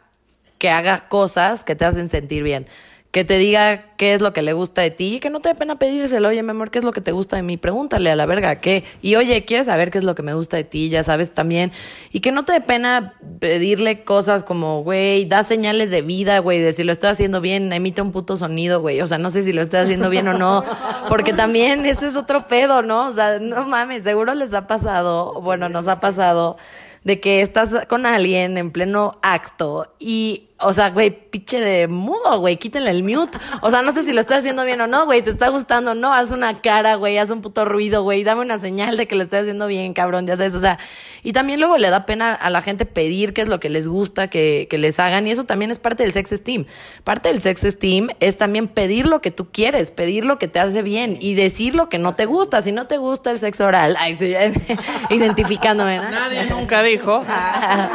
que haga cosas que te hacen sentir bien. que te diga qué es lo que le gusta de ti y que no te dé pena pedírselo. Oye, mi amor, ¿qué es lo que te gusta de mí? Pregúntale a la verga qué. Y oye, ¿quieres saber qué es lo que me gusta de ti? Ya sabes también. Y que no te dé pena pedirle cosas como, güey, da señales de vida, güey, de si lo estoy haciendo bien, emite un puto sonido, güey. O sea, no sé si lo estoy haciendo bien o no. Porque también ese es otro pedo, ¿no? O sea, no mames, seguro les ha pasado, bueno, nos ha pasado de que estás con alguien en pleno acto y o sea, güey, pinche de mudo, güey, quítenle el mute. O sea, no sé si lo estoy haciendo bien o no, güey, te está gustando, no, haz una cara, güey, haz un puto ruido, güey, dame una señal de que lo estoy haciendo bien, cabrón, ya sabes, o sea, y también luego le da pena a la gente pedir qué es lo que les gusta que, que les hagan y eso también es parte del sex esteem. Parte del sex esteem es también pedir lo que tú quieres, pedir lo que te hace bien y decir lo que no te gusta. Si no te gusta el sexo oral, ay, sí, [LAUGHS] identificándome, ¿no? Nadie nunca dijo.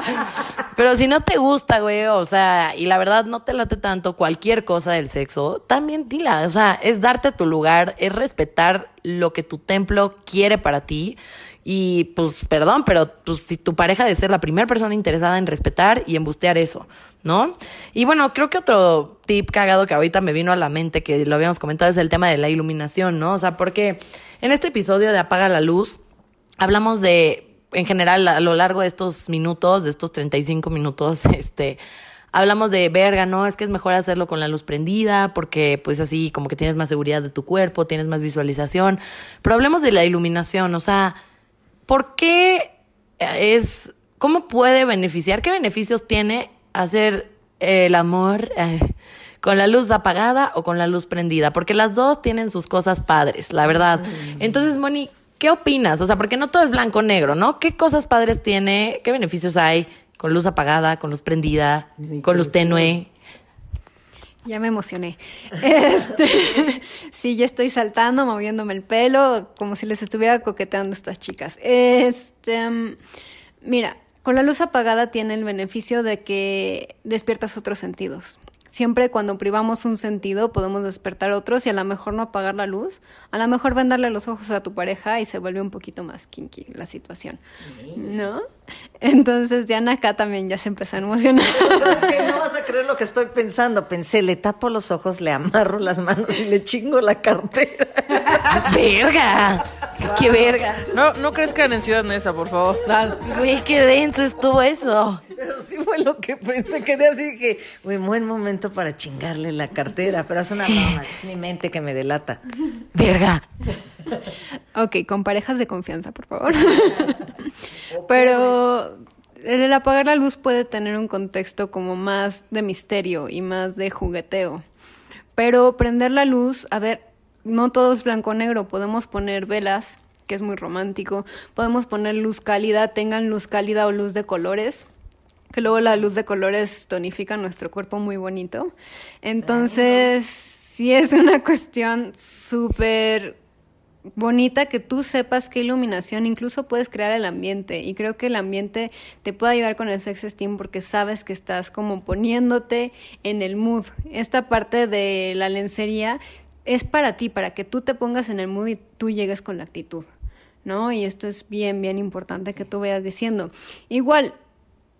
[LAUGHS] Pero si no te gusta, güey, o sea, y la verdad no te late tanto cualquier cosa del sexo, también dila. O sea, es darte tu lugar, es respetar lo que tu templo quiere para ti. Y pues, perdón, pero pues si tu pareja debe ser la primera persona interesada en respetar y en bustear eso, ¿no? Y bueno, creo que otro tip cagado que ahorita me vino a la mente, que lo habíamos comentado, es el tema de la iluminación, ¿no? O sea, porque en este episodio de Apaga la Luz, hablamos de, en general, a lo largo de estos minutos, de estos 35 minutos, [LAUGHS] este, hablamos de verga, ¿no? Es que es mejor hacerlo con la luz prendida porque pues así como que tienes más seguridad de tu cuerpo, tienes más visualización. Pero hablemos de la iluminación, o sea, ¿por qué es, cómo puede beneficiar, qué beneficios tiene hacer el amor con la luz apagada o con la luz prendida? Porque las dos tienen sus cosas padres, la verdad. Entonces, Moni, ¿qué opinas? O sea, porque no todo es blanco-negro, ¿no? ¿Qué cosas padres tiene? ¿Qué beneficios hay? Con luz apagada, con luz prendida, con luz tenue. Ya me emocioné. [LAUGHS] Este, [LAUGHS] sí, ya estoy saltando, moviéndome el pelo, como si les estuviera coqueteando a estas chicas. Este, mira, con la luz apagada tiene el beneficio de que despiertas otros sentidos siempre cuando privamos un sentido podemos despertar otros y a lo mejor no apagar la luz, a lo mejor vendarle los ojos a tu pareja y se vuelve un poquito más kinky la situación, ¿no? Entonces Diana acá también ya se empezó a emocionar. [LAUGHS] No vas a creer lo que estoy pensando. Pensé, le tapo los ojos, le amarro las manos y le chingo la cartera. [LAUGHS] ¡Verga! ¡Qué verga! No, no crezcan en Ciudad Neza, por favor. Güey, qué denso estuvo eso. Pero sí fue lo que pensé, quedé así que, güey, buen momento para chingarle la cartera, pero es una broma, es mi mente que me delata. Verga. Ok, con parejas de confianza, por favor. pero el apagar la luz puede tener un contexto como más de misterio y más de jugueteo. Pero prender la luz, a ver, no todo es blanco-negro, podemos poner velas, que es muy romántico, podemos poner luz cálida, tengan luz cálida o luz de colores que luego la luz de colores tonifica nuestro cuerpo muy bonito. Entonces, sí es una cuestión súper bonita que tú sepas qué iluminación incluso puedes crear el ambiente y creo que el ambiente te puede ayudar con el sex esteem porque sabes que estás como poniéndote en el mood. Esta parte de la lencería es para ti, para que tú te pongas en el mood y tú llegues con la actitud. ¿No? Y esto es bien, bien importante que tú vayas diciendo. Igual,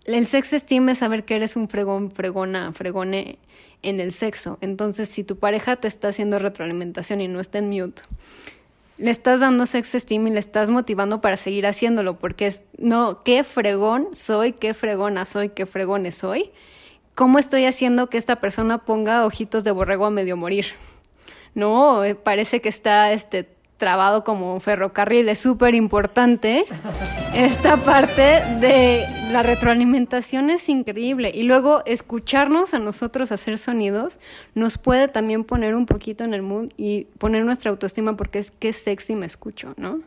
el sex esteem es saber que eres un fregón, fregona, fregone en el sexo. Entonces, si tu pareja te está haciendo retroalimentación y no está en mute, le estás dando sex esteem y le estás motivando para seguir haciéndolo, porque es, no, qué fregón soy, qué fregona soy, qué fregone soy. ¿Cómo estoy haciendo que esta persona ponga ojitos de borrego a medio morir? No, eh, parece que está este trabado como un ferrocarril. Es súper importante. Esta parte de la retroalimentación es increíble. Y luego escucharnos a nosotros hacer sonidos nos puede también poner un poquito en el mood y poner nuestra autoestima porque es que sexy me escucho, ¿no?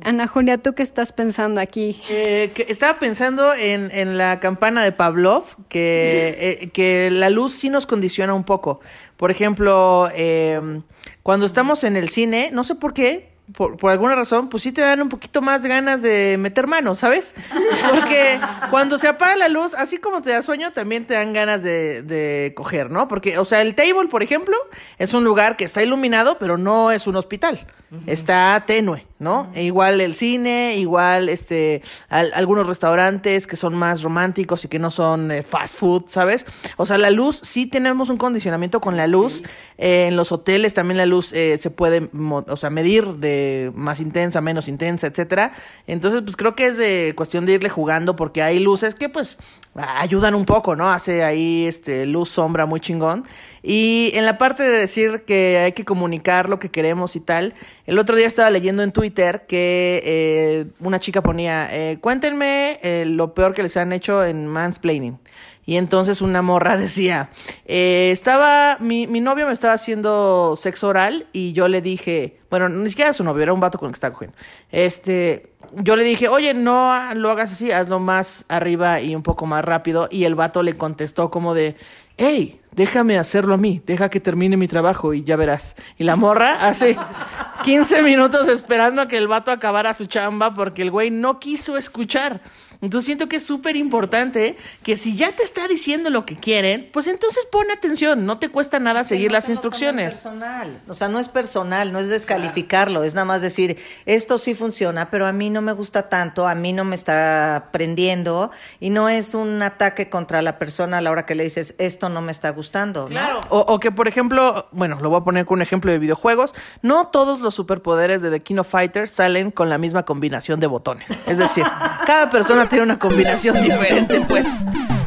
Ana Julia, ¿tú qué estás pensando aquí? Eh, estaba pensando en, en, la campana de Pavlov, que, eh, que la luz sí nos condiciona un poco. Por ejemplo, eh, cuando estamos en el cine, no sé por qué, por, por, alguna razón, pues sí te dan un poquito más ganas de meter manos, ¿sabes? [LAUGHS] Porque cuando se apaga la luz, así como te da sueño, también te dan ganas de, de coger, ¿no? Porque, o sea, el table, por ejemplo, es un lugar que está iluminado, pero no es un hospital. Está tenue, ¿no? E igual el cine, igual este al- algunos restaurantes que son más románticos y que no son eh, fast food, ¿sabes? O sea, la luz, sí tenemos un condicionamiento con la luz. Eh, en los hoteles también la luz eh, se puede, o sea, medir de más intensa, menos intensa, etcétera. Entonces, pues creo que es de cuestión de irle jugando porque hay luces que pues ayudan un poco, ¿no? Hace ahí este luz sombra muy chingón. Y en la parte de decir que hay que comunicar lo que queremos y tal, el otro día estaba leyendo en Twitter que eh, una chica ponía, eh, cuéntenme eh, lo peor que les han hecho en mansplaining. Y entonces una morra [LAUGHS] decía, estaba, mi, mi novio me estaba haciendo sexo oral y yo le dije, bueno, ni siquiera era su novio, era un vato con el que estaba cogiendo. Este, yo le dije, oye, no lo hagas así, hazlo más arriba y un poco más rápido. Y el vato le contestó como de, hey, déjame hacerlo a mí, deja que termine mi trabajo y ya verás. Y la morra hace [LAUGHS] 15 minutos esperando a que el vato acabara su chamba porque el güey no quiso escuchar. Entonces siento que es súper importante que si ya te está diciendo lo que quieren, pues entonces pon atención, no te cuesta nada seguir no las instrucciones. personal. O sea, no es personal, no es descalificarlo, es nada más decir, esto sí funciona, pero a mí no me gusta tanto, a mí no me está prendiendo y no es un ataque contra la persona a la hora que le dices, esto no me está gustando. ¿no? Claro. O, o que, por ejemplo, bueno, lo voy a poner con un ejemplo de videojuegos. No todos los superpoderes de The King of Fighters salen con la misma combinación de botones. Es decir, [LAUGHS] cada persona tiene una combinación diferente, pues.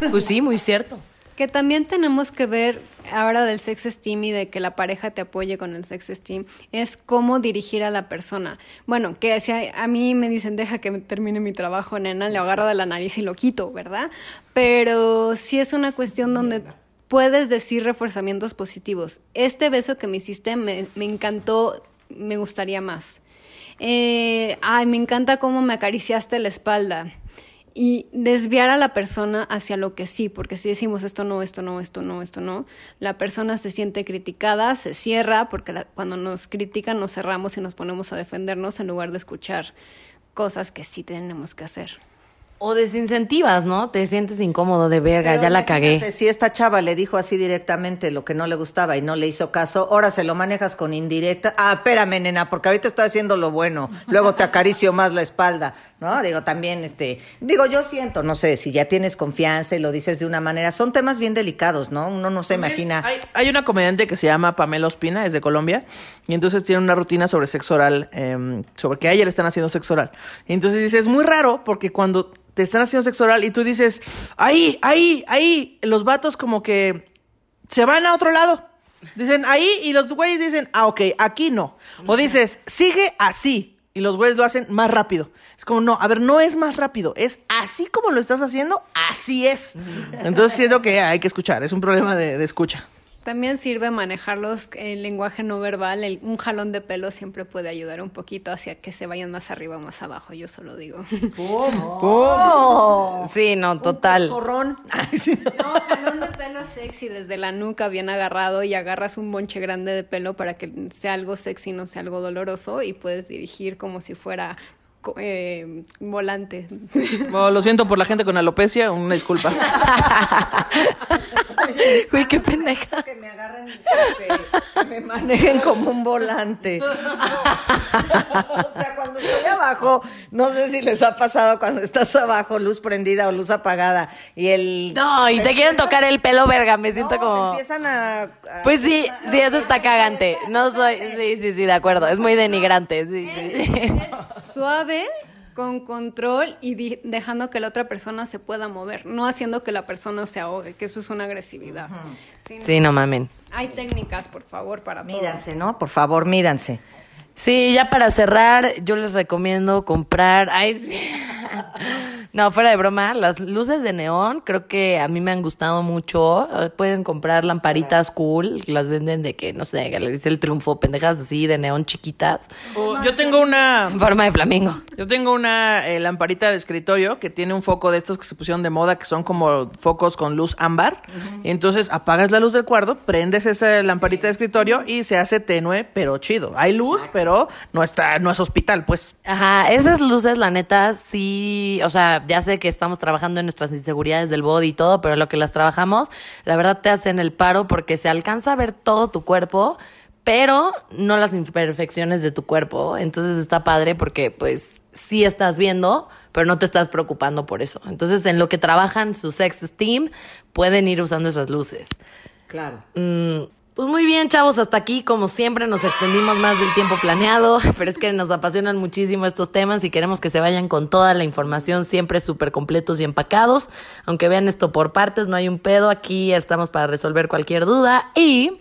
Pues sí, muy cierto. Que también tenemos que ver ahora del sex esteem y de que la pareja te apoye con el sex esteem es cómo dirigir a la persona. Bueno, que si a, a mí me dicen deja que termine mi trabajo, nena, le agarro de la nariz y lo quito, ¿verdad? Pero sí es una cuestión donde puedes decir reforzamientos positivos. Este beso que me hiciste me, me encantó, me gustaría más. Eh, ay, me encanta cómo me acariciaste la espalda y desviar a la persona hacia lo que sí, porque si decimos esto no, esto no, esto no, esto no, la persona se siente criticada, se cierra, porque la- cuando nos critican nos cerramos y nos ponemos a defendernos en lugar de escuchar cosas que sí tenemos que hacer. O desincentivas, ¿no? Te sientes incómodo de verga, Pero ya la cagué. Si esta chava le dijo así directamente lo que no le gustaba y no le hizo caso, ahora se lo manejas con indirecta. Ah, espérame, nena, porque ahorita estoy haciendo lo bueno. Luego te acaricio más la espalda, ¿no? Digo, también, este, digo, yo siento, no sé, si ya tienes confianza y lo dices de una manera, son temas bien delicados, ¿no? Uno no se imagina. Hay, hay una comediante que se llama Pamela Ospina, es de Colombia, y entonces tiene una rutina sobre sexo oral, em, sobre que a ella le están haciendo sexo oral. Y entonces dice, es muy raro porque cuando te están haciendo sexo oral y tú dices, ahí, ahí, ahí, los vatos como que se van a otro lado. Dicen ahí y los güeyes dicen, ah, ok, aquí no. O dices, sigue así. Y los güeyes lo hacen más rápido. Es como, no, a ver, no es más rápido. Es así como lo estás haciendo, así es. Entonces siento que hay que escuchar. Es un problema de, de escucha. También sirve manejarlos el lenguaje no verbal, el- un jalón de pelo siempre puede ayudar un poquito hacia que se vayan más arriba o más abajo, yo solo digo. ¡Oh! Sí, no, total. Corrón. [LAUGHS] Ay, sí. No, jalón de pelo sexy desde la nuca bien agarrado y agarras un bonche grande de pelo para que sea algo sexy, no sea algo doloroso y puedes dirigir como si fuera eh, volante. [LAUGHS] Oh, lo siento por la gente con alopecia, una disculpa. [LAUGHS] Güey, qué pendeja. Que me agarren, que me manejen como un volante. [LAUGHS] o sea, abajo, no sé si les ha pasado cuando estás abajo, luz prendida o luz apagada, y el... No, y te quieren tocar el pelo, verga, me siento No, como... empiezan a... a- Pues sí, sí, eso está cagante. [LAUGHS] No soy... Sí, sí, sí, de acuerdo. Es muy denigrante, sí, sí. [LAUGHS] Suave, con control y dejando que la otra persona se pueda mover, no haciendo que la persona se ahogue, que eso es una agresividad. Sí, Sí, no mamen. Hay técnicas, por favor, para todo. Mídanse, ¿no? Por favor, mídanse. Sí, ya para cerrar, yo les recomiendo comprar. No, fuera de broma, las luces de neón creo que a mí me han gustado mucho. Pueden comprar lamparitas cool, las venden de que, no sé, que le dice el triunfo, pendejas así de neón chiquitas, Oh, yo tengo una... en forma de flamingo. Yo tengo una eh, lamparita de escritorio que tiene un foco de estos que se pusieron de moda, que son como focos con luz ámbar. Y entonces apagas la luz del cuarto, prendes esa lamparita de escritorio y se hace tenue, pero chido. Hay luz, pero no está, no es hospital, pues. Ajá, esas luces, la neta, sí, o sea, ya sé que estamos trabajando en nuestras inseguridades del body y todo, pero lo que las trabajamos, la verdad te hacen el paro porque se alcanza a ver todo tu cuerpo, pero no las imperfecciones de tu cuerpo. Entonces está padre porque pues sí estás viendo, pero no te estás preocupando por eso. Entonces en lo que trabajan su sex esteem, pueden ir usando esas luces. Claro. Mm, pues muy bien, chavos, hasta aquí, como siempre, nos extendimos más del tiempo planeado, [LAUGHS] pero es que nos apasionan muchísimo estos temas y queremos que se vayan con toda la información siempre súper completos y empacados. Aunque vean esto por partes, no hay un pedo, aquí estamos para resolver cualquier duda y...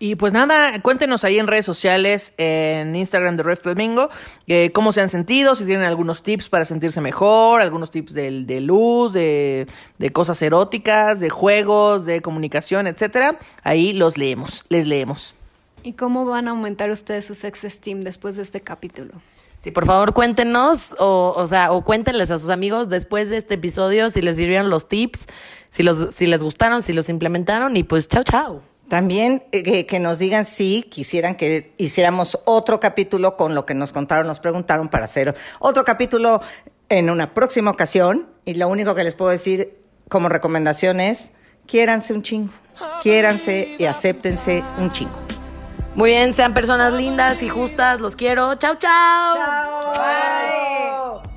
Y pues nada, cuéntenos ahí en redes sociales, en Instagram de Red Flamingo, eh, cómo se han sentido, si tienen algunos tips para sentirse mejor, algunos tips de, de luz, de, de cosas eróticas, de juegos, de comunicación, etcétera. Ahí los leemos, les leemos. ¿Y cómo van a aumentar ustedes su sex esteem después de este capítulo? Sí, por favor, cuéntenos, o, o sea, o cuéntenles a sus amigos después de este episodio si les sirvieron los tips, si, los, si les gustaron, si los implementaron, y pues chao, chao. También eh, que, nos digan si quisieran que hiciéramos otro capítulo con lo que nos contaron, nos preguntaron para hacer otro capítulo en una próxima ocasión. Y lo único que les puedo decir como recomendación es, quiéranse un chingo, quiéranse y acéptense un chingo. Muy bien, sean personas lindas y justas, los quiero. Chao, chao. Bye.